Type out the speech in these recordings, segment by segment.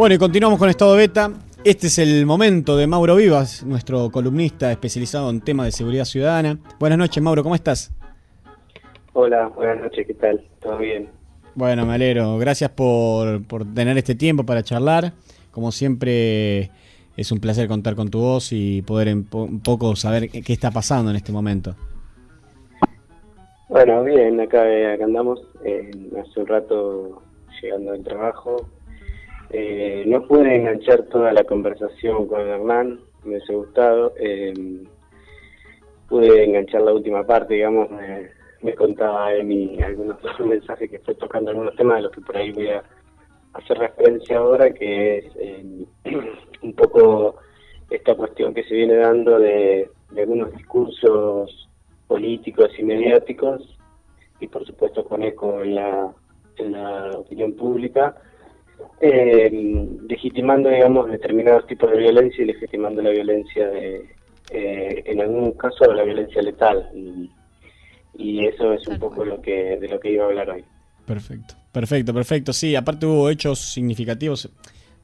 Bueno, y continuamos con Estado Beta. Este es el momento de Mauro Vivas, nuestro columnista especializado en temas de seguridad ciudadana. Buenas noches, Mauro, ¿cómo estás? Hola, buenas noches, ¿qué tal? ¿Todo bien? Bueno, me alegro. Gracias por, tener este tiempo para charlar. Como siempre, es un placer contar con tu voz y poder un poco saber qué está pasando en este momento. Bueno, bien, acá, acá andamos. Eh, hace un rato llegando del trabajo, eh, no pude enganchar toda la conversación con Hernán, me hubiese gustado. Eh, pude enganchar la última parte, digamos, me, contaba Emi algunos mensajes que fue tocando algunos temas de los que por ahí voy a hacer referencia ahora, que es eh, un poco esta cuestión que se viene dando de, algunos discursos políticos y mediáticos, y por supuesto con eco en la opinión pública, eh, legitimando, digamos, determinados tipos de violencia y legitimando la violencia de, eh, en algún caso, la violencia letal. Y, eso es un poco lo que de lo que iba a hablar hoy. Perfecto, perfecto, perfecto. Sí, aparte hubo hechos significativos.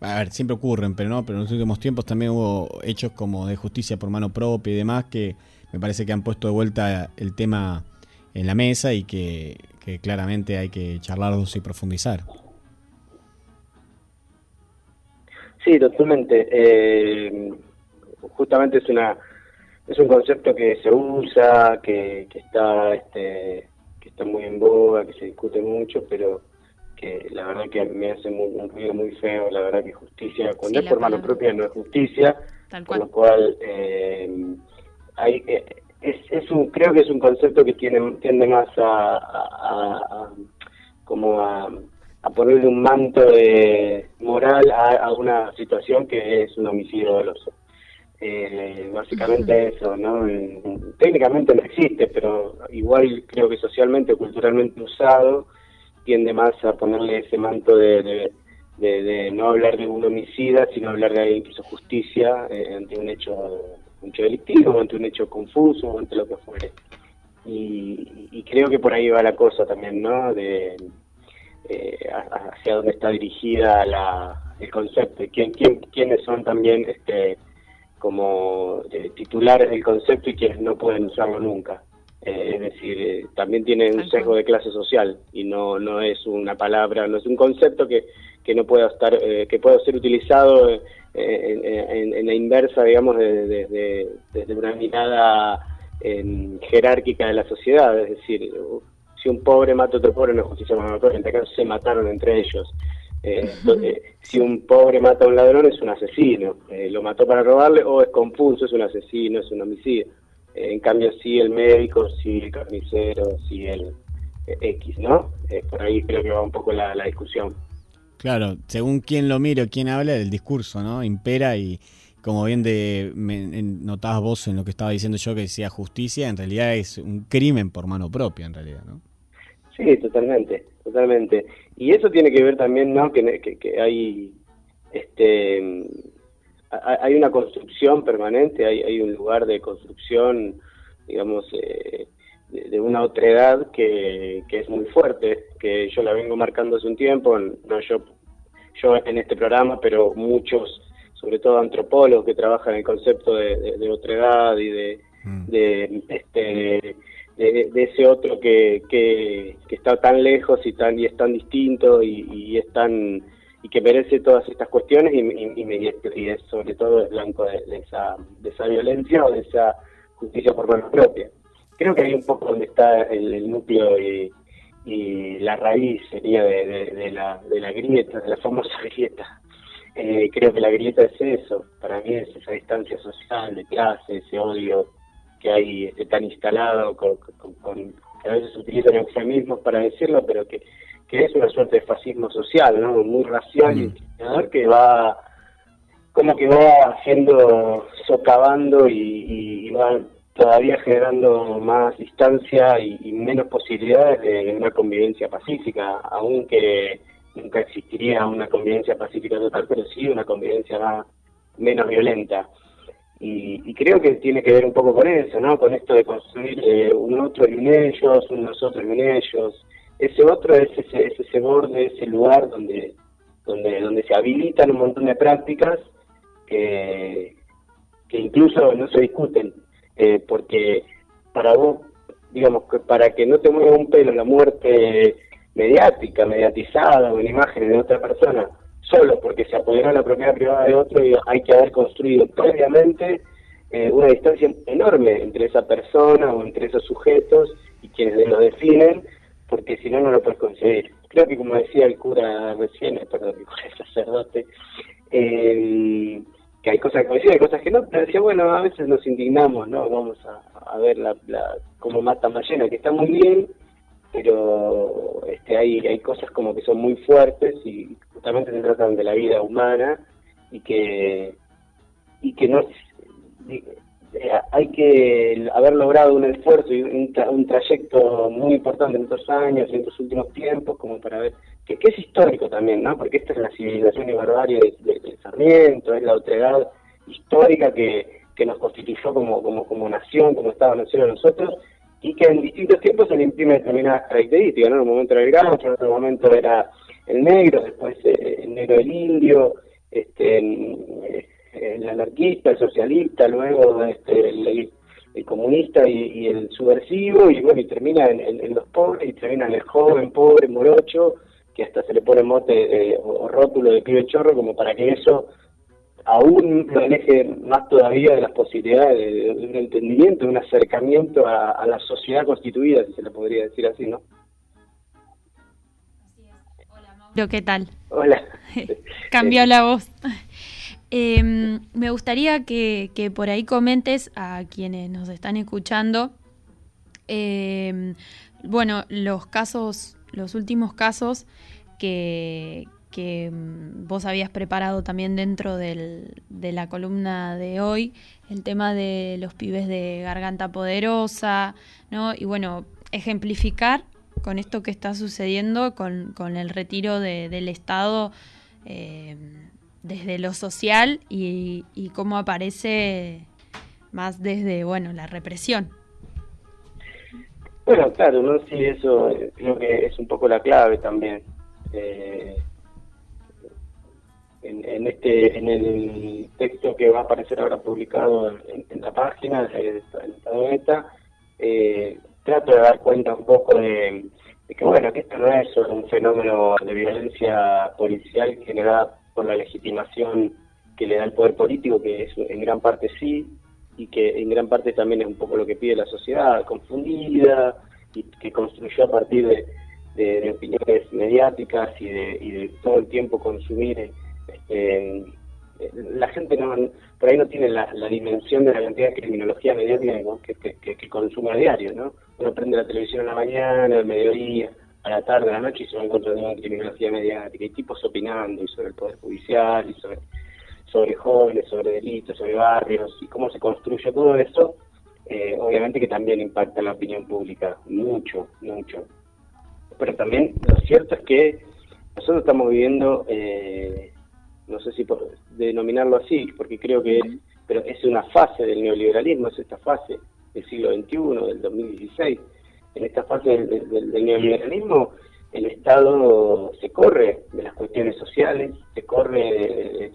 A ver, siempre ocurren, pero no, pero en los últimos tiempos también hubo hechos como de justicia por mano propia y demás que me parece que han puesto de vuelta el tema en la mesa y que, que claramente hay que charlarlos y profundizar. Sí, totalmente. Eh, justamente es una es un concepto que se usa, que, que está este que está muy en boga, que se discute mucho, pero que la verdad que me hace un ruido muy feo, la verdad que justicia, cuando es por mano propia no es justicia, con lo cual eh, hay, eh, es, es un, creo que es un concepto que tiene, tiende más a, a como a a ponerle un manto de moral a, una situación que es un homicidio doloso. Eh, básicamente eso, ¿no? Técnicamente no existe, pero igual creo que socialmente culturalmente usado tiende más a ponerle ese manto de, de, no hablar de un homicida, sino hablar de alguien que hizo justicia eh, ante un hecho, un hecho delictivo, ante un hecho confuso, ante lo que fuere. Y, y creo que por ahí va la cosa también, ¿no? De, eh, hacia dónde está dirigida la, el concepto y quién, quién, quiénes son también este, como eh, titulares del concepto y quienes no pueden usarlo nunca. Eh, es decir, también tiene un sesgo de clase social y no, no es una palabra, no es un concepto que, que no pueda estar, que pueda ser utilizado en, la inversa, digamos, desde de, una mirada jerárquica de la sociedad. Es decir, si un pobre mata a otro pobre no es justicia en este caso se mataron entre ellos. Eh, si un pobre mata a un ladrón es un asesino, eh, lo mató para robarle o es confuso, es un asesino, es un homicidio. Eh, en cambio, si el médico, si el carnicero, si el X, ¿no? por ahí creo que va un poco la, discusión. Claro, según quién lo mire o quién habla, el discurso, ¿no? Impera y como bien de, notabas vos en lo que estaba diciendo yo que decía justicia, en realidad es un crimen por mano propia, en realidad, ¿no? Sí, totalmente, totalmente. Y eso tiene que ver también, ¿no? Que, que, hay, este, hay una construcción permanente, hay, hay un lugar de construcción, digamos, eh, de, una otra edad que, que es muy fuerte, que yo la vengo marcando hace un tiempo, no yo, yo en este programa, pero muchos, sobre todo antropólogos que trabajan el concepto de, de, otra edad y de, mm. de este de, ese otro que, que, está tan lejos y tan y es tan distinto y, y es tan y que merece todas estas cuestiones y, y, es sobre todo es blanco de, esa de esa violencia o de esa justicia por mano propia creo que hay un poco donde está el, núcleo y, la raíz sería de, la, de la grieta de la famosa grieta eh, creo que la grieta es eso para mí es esa distancia social de clase ese odio que hay este, tan instalado, con, que a veces utilizan eufemismos para decirlo, pero que, que es una suerte de fascismo social, ¿no? muy racial y mm. que va como que va haciendo, socavando y, va todavía generando más distancia y, menos posibilidades de una convivencia pacífica, aunque nunca existiría una convivencia pacífica total, pero sí una convivencia menos violenta. Y, creo que tiene que ver un poco con eso, ¿no? Con esto de construir eh, un otro y un ellos, un nosotros y un ellos. Ese otro es ese, ese borde, ese lugar donde, donde, donde se habilitan un montón de prácticas que, que incluso no se discuten, eh, porque para vos, digamos, que para que no te mueva un pelo la muerte mediática, mediatizada o en imágenes de otra persona, solo porque se apoderó la propiedad privada de otro, y hay que haber construido previamente eh, una distancia enorme entre esa persona o entre esos sujetos y quienes lo definen, porque si no, no lo puedes conseguir. Creo que como decía el cura recién, perdón, el sacerdote, eh, que hay cosas que hay cosas que no, pero decía, bueno, a veces nos indignamos, ¿no? Vamos a, ver la, la, cómo mata Ballena, que está muy bien, pero este, hay, hay cosas como que son muy fuertes y justamente se tratan de la vida humana y que, y que no hay que haber logrado un esfuerzo y un, trayecto muy importante en estos años, en estos últimos tiempos, como para ver que, es histórico también, ¿no? Porque esta es la civilización y barbarie del Sarmiento, es la autoridad histórica que, que nos constituyó como, como, como nación, como Estado-nación a nosotros, y que en distintos tiempos se le imprime determinadas características, ¿no? En un momento era el gancho, en otro momento era el negro, después eh, el negro del indio, este, eh, el anarquista, el socialista, luego este, el, comunista y, el subversivo, y bueno, y termina en, los pobres, y termina en el joven, pobre, morocho, que hasta se le pone mote o rótulo de pibe chorro, como para que eso aún lo aleje más todavía de las posibilidades de, un entendimiento, de un acercamiento a, la sociedad constituida, si se le podría decir así, ¿no? Hola, Mauro, ¿qué tal? Hola. Cambió la voz. Em, me gustaría que, por ahí comentes a quienes nos están escuchando, em, bueno, los casos, los últimos casos que, em, vos habías preparado también dentro de la columna de hoy, el tema de los pibes de garganta poderosa, ¿no? Y bueno, ejemplificar con esto que está sucediendo, con, el retiro del Estado desde lo social y, cómo aparece más desde, bueno, la represión. Bueno, claro, ¿no? Sí, eso eh, creo que es un poco la clave también. Eh, en, este en el texto que va a aparecer ahora publicado en, la página en esta eh, trato de dar cuenta un poco de, de, que bueno que esto no es solo un fenómeno de violencia policial generada por la legitimación que le da el poder político, que es en gran parte sí, y que en gran parte también es un poco lo que pide la sociedad, confundida, y que construyó a partir de, opiniones mediáticas y de, todo el tiempo consumir. Este, la gente no, por ahí no tiene la, dimensión de la cantidad de criminología mediática que, consume a diario, ¿no? Uno prende la televisión en la mañana, al mediodía, a la tarde, a la noche y se va encontrando una criminología mediática y tipos opinando y sobre el Poder Judicial y sobre, sobre jóvenes, sobre delitos, sobre barrios y cómo se construye todo eso, eh, obviamente que también impacta la opinión pública, mucho, mucho. Pero también lo cierto es que nosotros estamos viviendo, eh, no sé si por denominarlo así, porque creo que es, pero es una fase del neoliberalismo, es esta fase del siglo XXI, del 2016 en esta fase del, neoliberalismo, el Estado se corre de las cuestiones sociales, se corre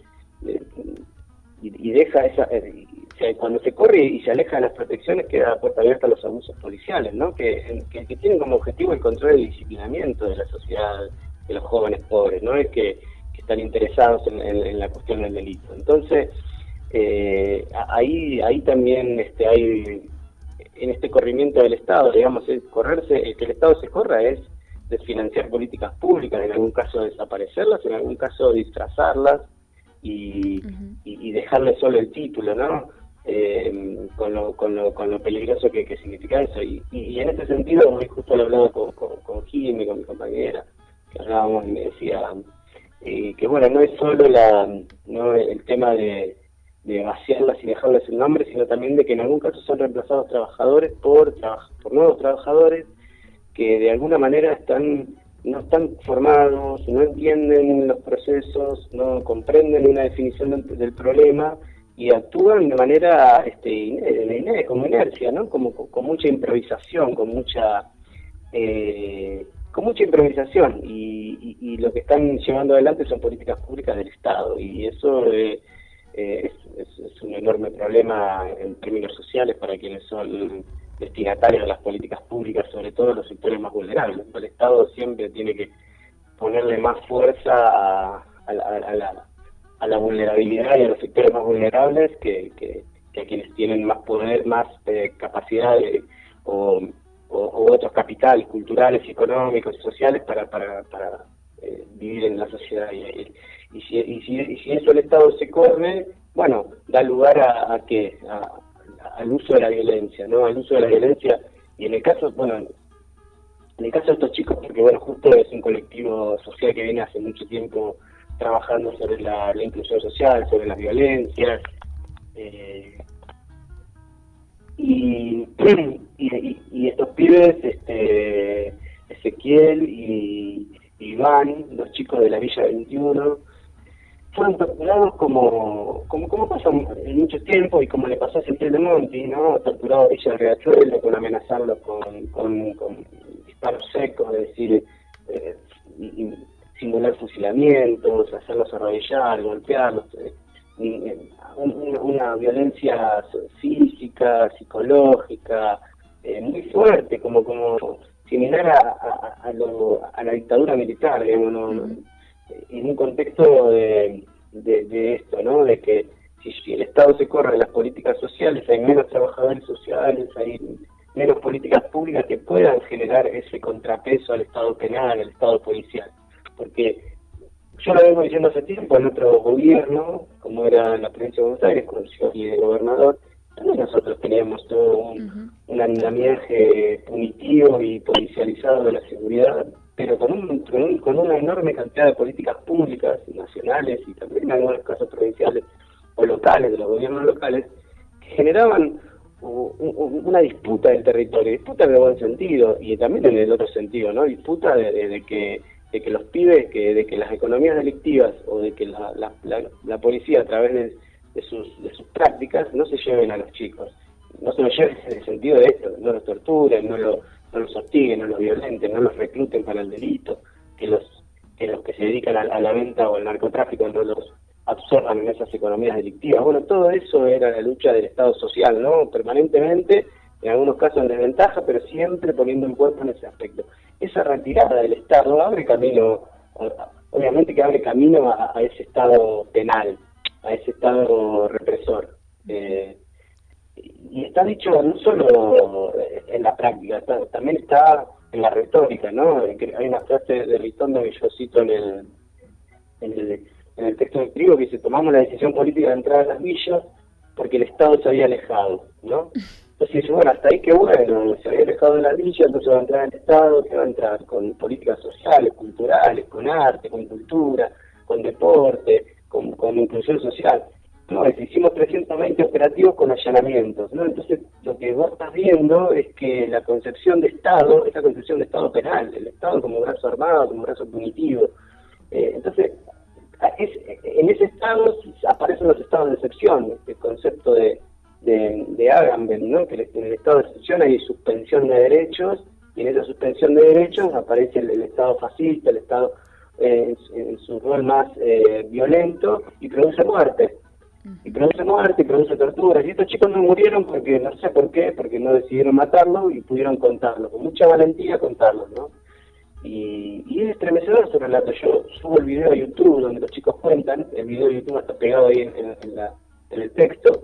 y, deja esa. Eh, cuando se corre y se aleja de las protecciones, queda puerta abierta a los abusos policiales, ¿no? Que, que, tienen como objetivo el control y el disciplinamiento de la sociedad, de los jóvenes pobres, no es que, están interesados en, la cuestión del delito. Entonces, eh, ahí ahí también este, hay en este corrimiento del Estado, digamos, es correrse, que el Estado se corra es desfinanciar políticas públicas, en algún caso desaparecerlas, en algún caso disfrazarlas y, y, dejarle solo el título, ¿no? Eh, con, lo, con, lo, con lo peligroso que, significa eso. Y, y, en ese sentido, muy justo lo hablaba con, con, con Jimmy, con mi compañera, que hablábamos y me decía eh, que, bueno, no es solo la, no el tema de vaciarlas y dejarlas sin nombre, sino también de que en algún caso son reemplazados trabajadores por, por nuevos trabajadores que de alguna manera están no están formados, no entienden los procesos, no comprenden una definición del, problema y actúan de manera este, como inercia, ¿no? Como con, mucha improvisación, con mucha eh, con mucha improvisación y, y, lo que están llevando adelante son políticas públicas del Estado y eso eh, eh, es, un enorme problema en términos sociales para quienes son destinatarios de las políticas públicas, sobre todo los sectores más vulnerables. El Estado siempre tiene que ponerle más fuerza a, la, vulnerabilidad y a los sectores más vulnerables que, a quienes tienen más poder, más eh, capacidad o, otros capitales culturales, económicos y sociales para, para, para eh, vivir en la sociedad. Y, y, si, y, si, y si eso el Estado se corre, bueno, da lugar a, a que al uso de la violencia, ¿no? Al uso de la violencia y en el caso, bueno, en el caso de estos chicos, porque bueno, justo es un colectivo social que viene hace mucho tiempo trabajando sobre la, inclusión social, sobre las violencias, eh, y, y, estos pibes, este, Ezequiel y Iván, los chicos de la Villa 21, fueron torturados como, como, como pasa en mucho tiempo y como le pasó a Central de Monti, ¿no? Torturado a Villa Riachuelo con amenazarlo con, con, disparos secos, es decir, eh, simular fusilamientos, hacerlos arrodillar, golpearlos, eh, una, violencia física, psicológica, eh, muy fuerte, como como similar a, a, lo, a la dictadura militar, digamos, ¿no? en un contexto de, de, esto, ¿no? De que si, el Estado se corre de las políticas sociales, hay menos trabajadores sociales, hay menos políticas públicas que puedan generar ese contrapeso al Estado penal, al Estado policial. Porque yo lo vengo diciendo hace tiempo en otro gobierno, como era la provincia de Buenos Aires, con el gobernador, también nosotros teníamos todo un, un andamiaje punitivo y policializado de la seguridad pero con, un, con, una enorme cantidad de políticas públicas, nacionales y también en algunos casos provinciales o locales, de los gobiernos locales, que generaban una disputa del territorio, disputa en el buen sentido y también en el otro sentido, ¿no? Disputa de, que de que los pibes, que de que las economías delictivas o de que la, la, policía a través de, sus, de sus prácticas no se lleven a los chicos, no se lo lleven en el sentido de esto, no los torturen, no lo no los hostiguen, no los violenten, no los recluten para el delito, que los que los que se dedican a, la venta o al narcotráfico no los absorban en esas economías delictivas. Bueno, todo eso era la lucha del Estado social, ¿no? Permanentemente, en algunos casos en desventaja, pero siempre poniendo en cuenta en ese aspecto. Esa retirada del Estado abre camino, obviamente que abre camino a, ese Estado penal, a ese Estado represor. Eh, y está dicho no solo en la práctica, también está en la retórica, ¿no? Hay una frase de Ritondo que yo cito en el, en el, en el texto de trigo que dice, tomamos la decisión política de entrar a las villas porque el Estado se había alejado, ¿no? Entonces bueno, hasta ahí que bueno, se había alejado de la villa, entonces va a entrar el Estado, que va a entrar con políticas sociales, culturales, con arte, con cultura, con deporte, con, inclusión social. No, hicimos 320 operativos con allanamientos, ¿no? Entonces, lo que vos estás viendo es que la concepción de Estado, esta concepción de Estado penal, el Estado como brazo armado, como brazo punitivo, eh, entonces, en ese Estado aparecen los estados de excepción, el concepto de, de, de Agamben, ¿no? Que en el estado de excepción hay suspensión de derechos, y en esa suspensión de derechos aparece el, Estado fascista, el Estado eh, en, su rol más eh, violento, y produce muerte y produce muerte, y produce torturas. Y estos chicos no murieron porque, no sé por qué, porque no decidieron matarlo y pudieron contarlo, con mucha valentía contarlo, ¿no? Y, y es estremecedor ese relato. Yo subo el video a YouTube donde los chicos cuentan, el video de YouTube está pegado ahí en, la, en el texto,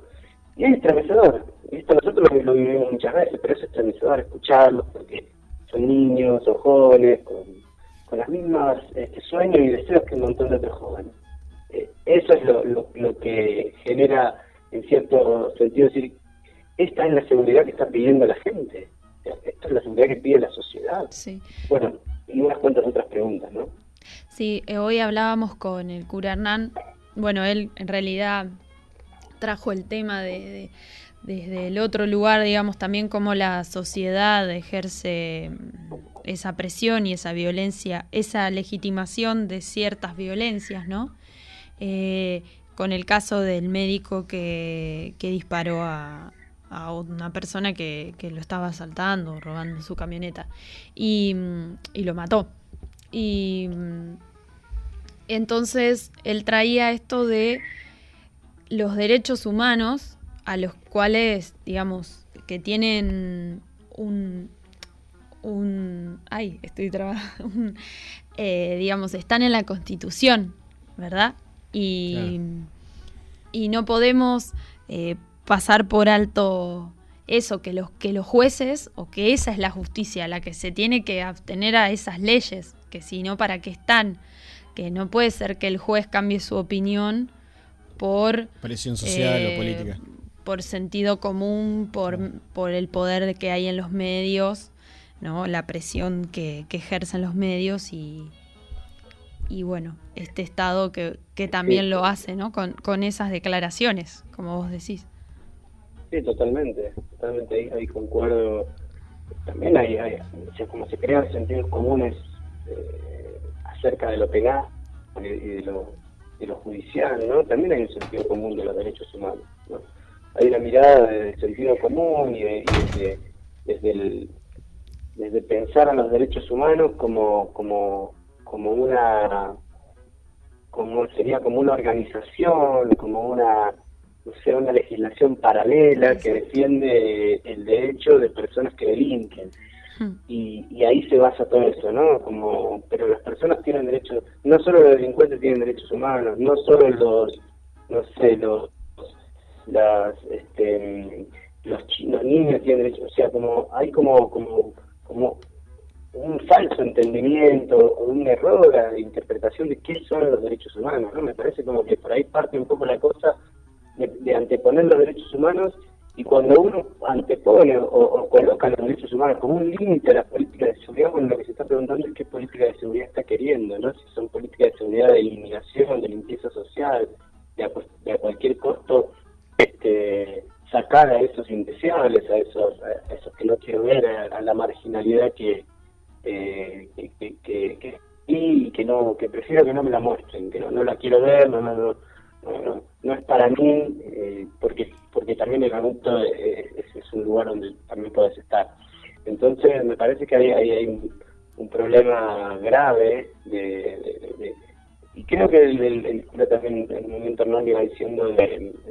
y es estremecedor. Esto nosotros lo, vivimos muchas veces, pero es estremecedor escucharlos porque son niños o jóvenes con, con las mismas este, sueños y deseos que un montón de otros jóvenes. Eh, eso es lo, lo, que genera, en cierto sentido, decir, esta es la seguridad que está pidiendo la gente, esta es la seguridad que pide la sociedad. Bueno, y unas cuantas otras preguntas, ¿no? Sí, eh, hoy hablábamos con el cura Hernán, bueno, él en realidad trajo el tema de, desde el otro lugar, digamos, también cómo la sociedad ejerce esa presión y esa violencia, esa legitimación de ciertas violencias, ¿no? Eh, con el caso del médico que, disparó a, una persona que, lo estaba asaltando, robando su camioneta, y, lo mató. Y mm, entonces él traía esto de los derechos humanos a los cuales, digamos, que tienen un, un ay, estoy trabajando, eh, digamos, están en la Constitución, ¿verdad? Y, y no podemos eh, pasar por alto eso, que los, que los jueces, o que esa es la justicia, la que se tiene que abstener a esas leyes, que si no, ¿para qué están? Que no puede ser que el juez cambie su opinión por... Presión social o eh, política. Por sentido común, por, por el poder que hay en los medios, ¿no? La presión que, que ejercen los medios y, y bueno, este Estado que, que también lo hace, ¿no? Con, con esas declaraciones, como vos decís. Sí, totalmente, totalmente, ahí, concuerdo. También hay, hay como se crean sentidos comunes eh, acerca de lo penal y de lo, de lo judicial, ¿no? También hay un sentido común de los derechos humanos, ¿no? Hay una mirada del sentido común y, desde, desde, el, desde pensar a los derechos humanos como, como, como una como sería como una organización, como una sea, una legislación paralela que defiende el derecho de personas que delinquen. Y, y, ahí se basa todo eso, ¿no? Como, pero las personas tienen derechos, no solo los delincuentes tienen derechos humanos, no solo los, no sé, los, las, este, los, los niños tienen derechos, o sea, como, hay como, como, como un falso entendimiento o un error de interpretación de qué son los derechos humanos, ¿no? Me parece como que por ahí parte un poco la cosa de, anteponer los derechos humanos y cuando uno antepone o, coloca los derechos humanos como un límite a la política de seguridad, bueno, lo que se está preguntando es qué política de seguridad está queriendo, ¿no? Si son políticas de seguridad de eliminación, de limpieza social, de a, cualquier costo este, sacar a esos indeseables, a esos, a esos que no quiero ver, a, la marginalidad que, eh, que, que, y que no que prefiero que no me la muestren, que no, no la quiero ver, no, no, no no, no es para mí, eh, porque porque también el adulto es, es, un lugar donde también puedes estar. Entonces me parece que hay, hay, un, problema grave de, y creo que el, el, también en un momento no iba diciendo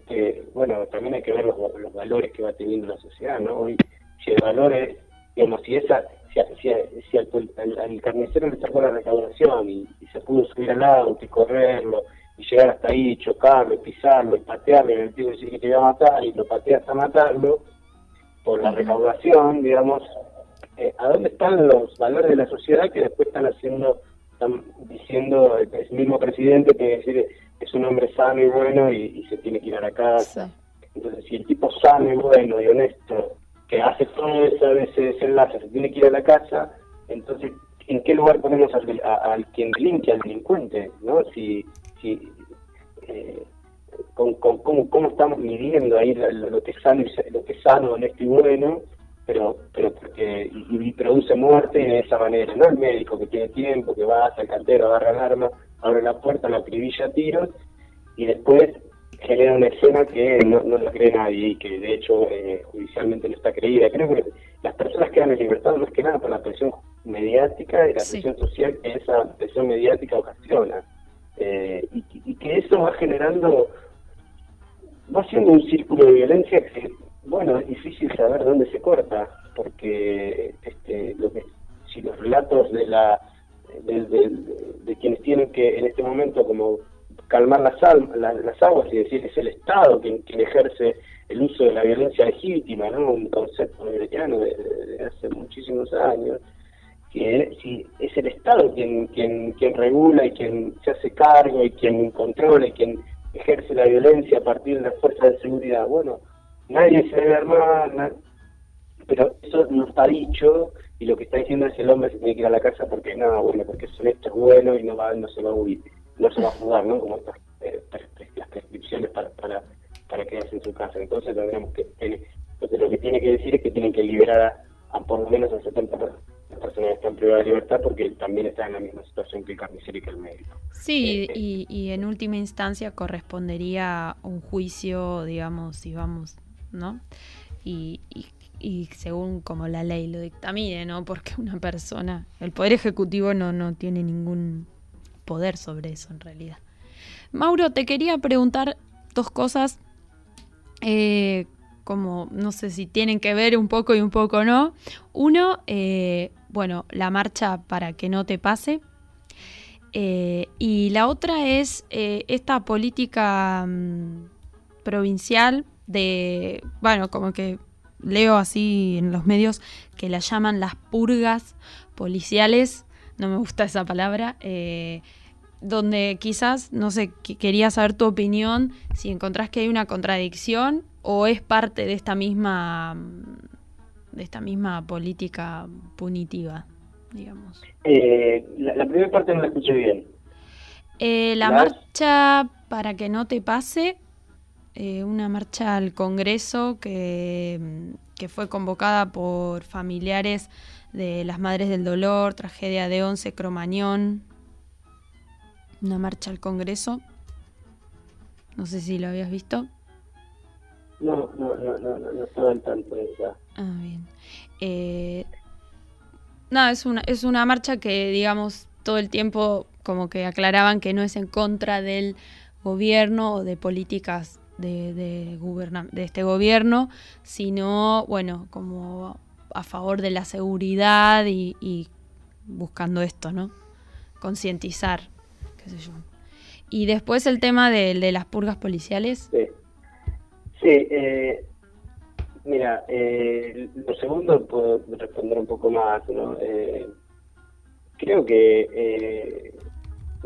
que, bueno, también hay que ver los, los, valores que va teniendo la sociedad, ¿no? Hoy, si el valor es, digamos, si esa, si, si, si al, carnicero le sacó la recaudación y, y, se pudo subir al auto y correrlo y llegar hasta ahí, chocarlo, pisarlo, y patearlo, y el tipo decir que te iba a matar, y lo patea hasta matarlo, por la recaudación, digamos, eh, ¿a dónde están los valores de la sociedad que después están haciendo, están diciendo el, mismo presidente que decir es un hombre sano y bueno y, se tiene que ir a la casa? Entonces, si el tipo sano y bueno y honesto, que hace todo ese, ese desenlace, se tiene que ir a la casa, entonces, ¿en qué lugar ponemos al, quien delinque, al delincuente? ¿no? Si si, eh, con, con, cómo, estamos midiendo ahí lo, que es sano, lo que es sano, honesto y bueno, pero pero porque y, produce muerte de esa manera, no el médico que tiene tiempo, que va hasta el cantero, agarra el arma, abre la puerta, la acribilla a tiros y después genera una escena que no, no la cree nadie y que de hecho eh, judicialmente no está creída. Creo que las personas quedan en libertad más que nada por la presión mediática y la presión social que esa presión mediática ocasiona. Eh, y, que eso va generando, va siendo un círculo de violencia que, bueno, es difícil saber dónde se corta, porque este, lo que, si los relatos de la de, quienes tienen que en este momento como calmar las, las aguas y decir es el Estado quien, quien ejerce el uso de la violencia legítima, ¿no? un concepto americano de, de hace muchísimos años, que si es el Estado quien, quien, quien regula y quien se hace cargo y quien controla y quien ejerce la violencia a partir de las fuerzas de seguridad. Bueno, nadie se debe armar, pero eso no está dicho y lo que está diciendo es el hombre se tiene que ir a la casa porque nada, bueno, porque es honesto, es bueno y no va, no se va a huir, no se va a jugar, ¿no? Como estas eh, las prescripciones para, para, para quedarse en su casa. Entonces tendríamos que, entonces lo que tiene que decir es que tienen que liberar a, por lo menos al 70% las personas están privadas de libertad porque también están en la misma situación que el carnicero y que el médico. Sí, eh, y, y, en última instancia correspondería un juicio, digamos, si vamos, ¿no? Y, y según como la ley lo dictamine, ¿no? Porque una persona, el Poder Ejecutivo no, no tiene ningún poder sobre eso en realidad. Mauro, te quería preguntar dos cosas, eh, como no sé si tienen que ver un poco y un poco no. Uno, eh, bueno, la marcha para que no te pase. Eh, y la otra es esta política mm, provincial de, bueno, como que leo así en los medios que la llaman las purgas policiales, no me gusta esa palabra, eh, donde quizás, no sé, quería saber tu opinión, si encontrás que hay una contradicción o es parte de esta misma, de esta misma política punitiva, digamos. Eh, la, primera parte no la escuché bien. Eh, la marcha para que no te pase eh, una marcha al Congreso que, fue convocada por familiares de las Madres del Dolor, tragedia de Once, Cromañón. Una marcha al Congreso. No sé si lo habías visto. No, no, no, no, no, estaba al tanto de esa. Ah, bien. Eh, no, es una, es una marcha que, digamos, todo el tiempo como que aclaraban que no es en contra del gobierno o de políticas de, de, de este gobierno, sino, bueno, como a favor de la seguridad y, buscando esto, ¿no? Concientizar, qué sé yo. Y después el tema de, las purgas policiales. Sí, sí eh, mira, eh, lo segundo puedo responder un poco más, ¿no? Eh, creo que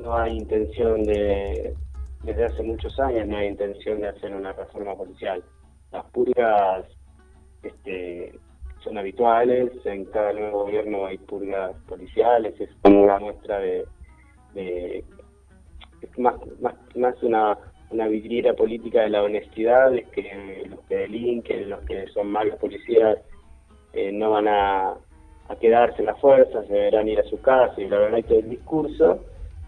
no hay intención de desde hace muchos años no hay intención de hacer una reforma policial. Las purgas este, son habituales, en cada nuevo gobierno hay purgas policiales, es como una muestra de, es más, más, más una, una vidriera política de la honestidad, es que los que delinquen, los que son malos policías, eh, no van a, a quedarse en las fuerzas, deberán ir a su casa y bla, bla, bla, todo el discurso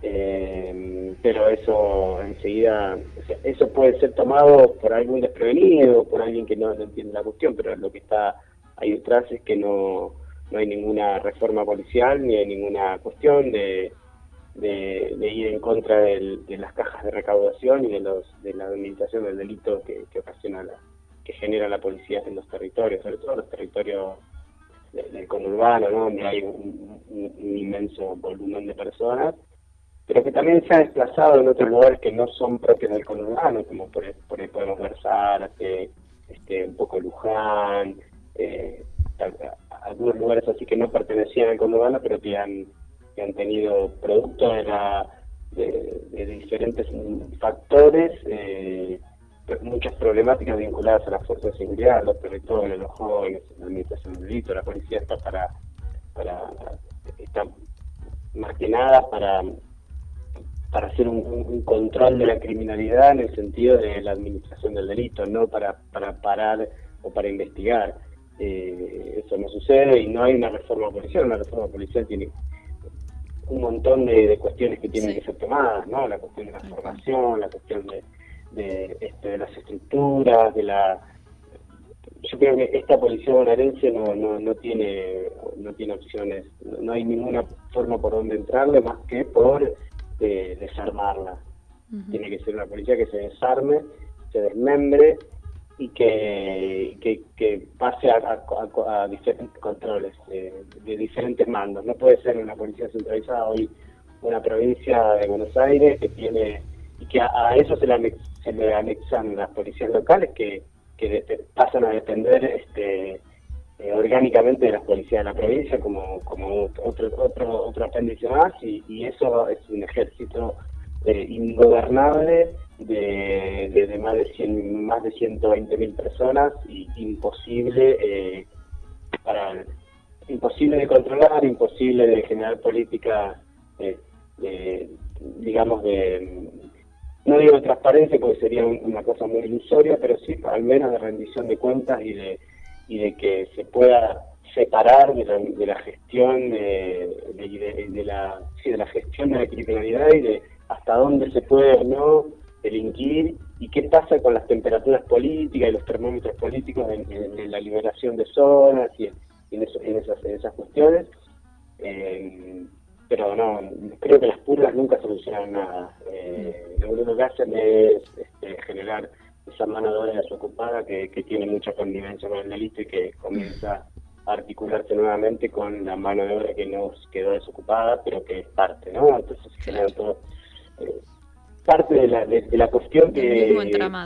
eh, pero eso enseguida, eso puede ser tomado por algún desprevenido, por alguien que no, entiende la cuestión, pero lo que está ahí detrás es que no, no hay ninguna reforma policial ni hay ninguna cuestión de, de, ir en contra de las cajas de recaudación y de los de la administración del delito que, ocasiona la, que genera la policía en los territorios, sobre todo los territorios del, conurbano, donde hay un inmenso volumen de personas pero que también se ha desplazado en otros lugares que no son propios del conurbano, como por, por ahí podemos ver Zárate, este, un poco Luján, eh, algunos lugares así que no pertenecían al conurbano, pero que han, que han tenido producto de, la, de, diferentes factores, eh, muchas problemáticas vinculadas a las fuerzas de seguridad, los territorios, los jóvenes, la administración del delito, la policía está para, para está más que nada para para hacer un, control de la criminalidad en el sentido de la administración del delito, no para, para parar o para investigar. Eh, eso no sucede y no hay una reforma policial. Una reforma policial tiene un montón de, cuestiones que tienen que ser tomadas, ¿no? La cuestión de la formación, la cuestión de, de, este, de las estructuras, de la yo creo que esta policía bonaerense no, no, no tiene no tiene opciones, no hay ninguna forma por donde entrarle más que por de desarmarla. Tiene que ser una policía que se desarme, se desmembre y que, que, pase a, diferentes controles de, diferentes mandos. No puede ser una policía centralizada hoy, una provincia de Buenos Aires que tiene y que a, eso se le, se le anexan las policías locales que, que pasan a depender este, eh, orgánicamente de las policías de la provincia como, como otro, otro, otro apéndice más y, eso es un ejército eh, ingobernable de, de, más de 100, más de 120 mil personas y imposible eh, para imposible de controlar imposible de generar política digamos de no digo de transparencia porque sería una cosa muy ilusoria pero sí al menos de rendición de cuentas y de y de que se pueda separar de la, gestión de, de, la de la gestión de la criminalidad y de hasta dónde se puede o no delinquir y qué pasa con las temperaturas políticas y los termómetros políticos en, la liberación de zonas y en, esas, esas cuestiones. Eh, pero no, creo que las purgas nunca solucionan nada. Eh, lo único que hacen es este, generar esa mano de obra desocupada que, que tiene mucha connivencia con el delito y que comienza a articularse nuevamente con la mano de obra que nos quedó desocupada, pero que es parte, ¿no? Entonces genera todo. Eh, parte de la, de, la cuestión que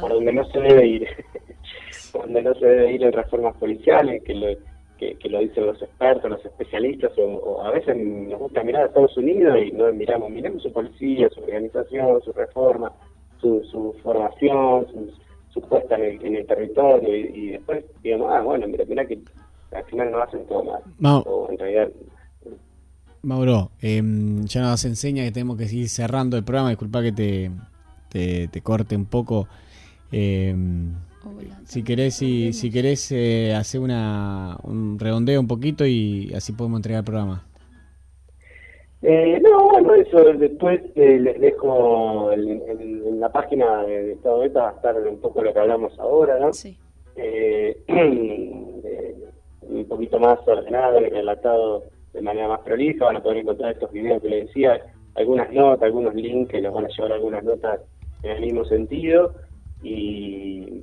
por donde no se debe ir, por donde no se debe ir en reformas policiales, que lo que, lo dicen los expertos, los especialistas, o, a veces nos gusta mirar a Estados Unidos y no miramos, miremos su policía, su organización, su reforma, su, su formación, su, puesta en el, territorio, y, después digamos, ah, bueno, mira, mira que al final no hacen todo mal. o en realidad Mauro, em, ya nos enseña que tenemos que seguir cerrando el programa. Disculpa que te, te, corte un poco. Eh, si querés, si, si querés eh, hacer una, un redondeo un poquito y así podemos entregar el programa. Eh, no, bueno, eso después eh, les dejo en, la página de Estado Beta va a estar un poco lo que hablamos ahora, ¿no? Sí. Eh, un poquito más ordenado y relatado de manera más prolija, van a poder encontrar estos videos que les decía, algunas notas, algunos links que les van a llevar algunas notas en el mismo sentido. Y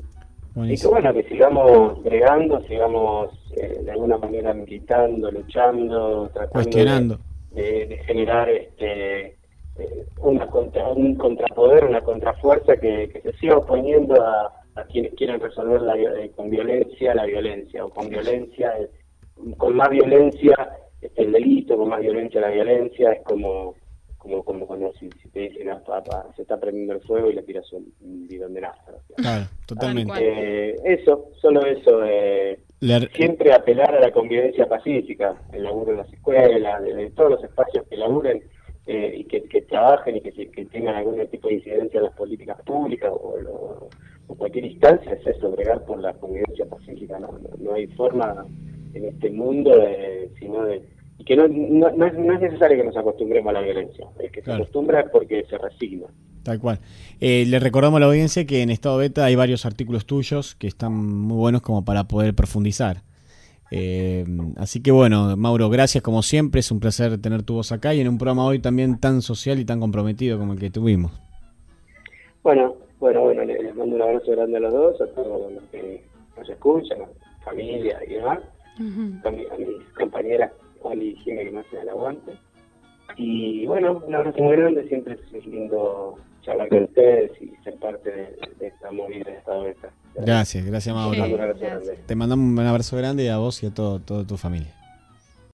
y que bueno, que sigamos bregando, sigamos eh, de alguna manera militando, luchando, tratando De, generar este eh, una contra, un contrapoder, una contrafuerza que, que se siga oponiendo a, quienes quieren resolver la, eh, con violencia la violencia, o con violencia, con más violencia el delito, con más violencia la violencia, es como como, como cuando si, te dicen a papá, se está prendiendo el fuego y le tiras un bidón de nafta. Claro, totalmente. Eh, eso, solo eso. Eh, siempre apelar a la convivencia pacífica, el laburo en las escuelas, de, todos los espacios que laburen eh, y que, trabajen y que, que, tengan algún tipo de incidencia en las políticas públicas o, cualquier instancia, es eso, bregar por la convivencia pacífica. No, no, hay forma en este mundo de, sino de y que no, no, es, necesario que nos acostumbremos a la violencia. El que se acostumbra es porque se resigna. Tal cual. Eh, le recordamos a la audiencia que en estado beta hay varios artículos tuyos que están muy buenos como para poder profundizar. Eh, así que bueno, Mauro, gracias como siempre. Es un placer tener tu voz acá y en un programa hoy también tan social y tan comprometido como el que tuvimos. Bueno, bueno, bueno, les mando un abrazo grande a los dos, a todos los que nos escuchan, a familia y demás, a mis compañeras Juan y que me hacen el aguante. Y bueno, un abrazo muy grande, siempre es lindo charlar con ustedes y ser parte de, esta movida de esta Gracias, gracias Mauro. Te mandamos un abrazo grande a vos y a todo, toda tu familia.